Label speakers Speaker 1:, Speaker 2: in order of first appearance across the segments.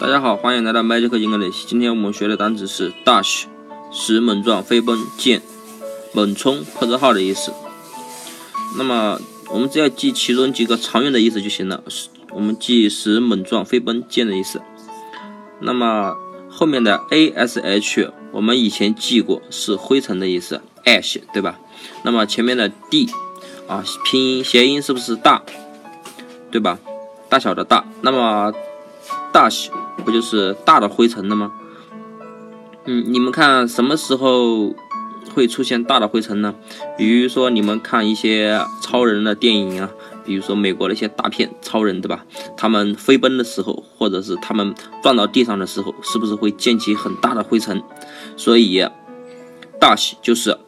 Speaker 1: 大家好，欢迎来到 Magic English。今天我们学的单词是 dash，使猛撞、飞奔、溅、猛冲、破折号的意思。那么我们只要记其中几个常用的意思就行了。我们记使猛撞、飞奔、溅的意思。那么后面的 ash 我们以前记过是灰尘的意思，ash 对吧？那么前面的 d 啊，拼音谐音是不是大？对吧？大小的大。那么大小不就是大的灰尘的吗？嗯，你们看什么时候会出现大的灰尘呢？比如说你们看一些超人的电影啊，比如说美国的一些大片超人，对吧？他们飞奔的时候，或者是他们撞到地上的时候，是不是会溅起很大的灰尘？所以大喜就是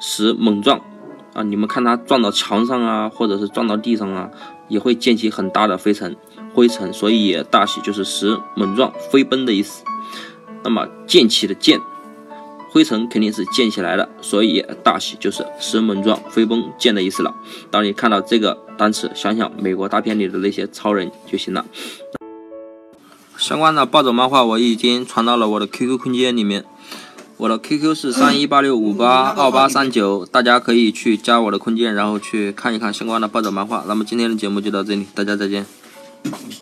Speaker 1: 使猛撞啊！你们看他撞到墙上啊，或者是撞到地上啊，也会溅起很大的灰尘。灰尘，所以大喜就是使猛撞、飞奔的意思。那么溅起的溅，灰尘肯定是溅起来的，所以大喜就是使猛撞、飞奔、溅的意思了。当你看到这个单词，想想美国大片里的那些超人就行了。相关的暴走漫画我已经传到了我的 QQ 空间里面，我的 QQ 是三一八六五八二八三九，大家可以去加我的空间，然后去看一看相关的暴走漫画。那么今天的节目就到这里，大家再见。Thank you.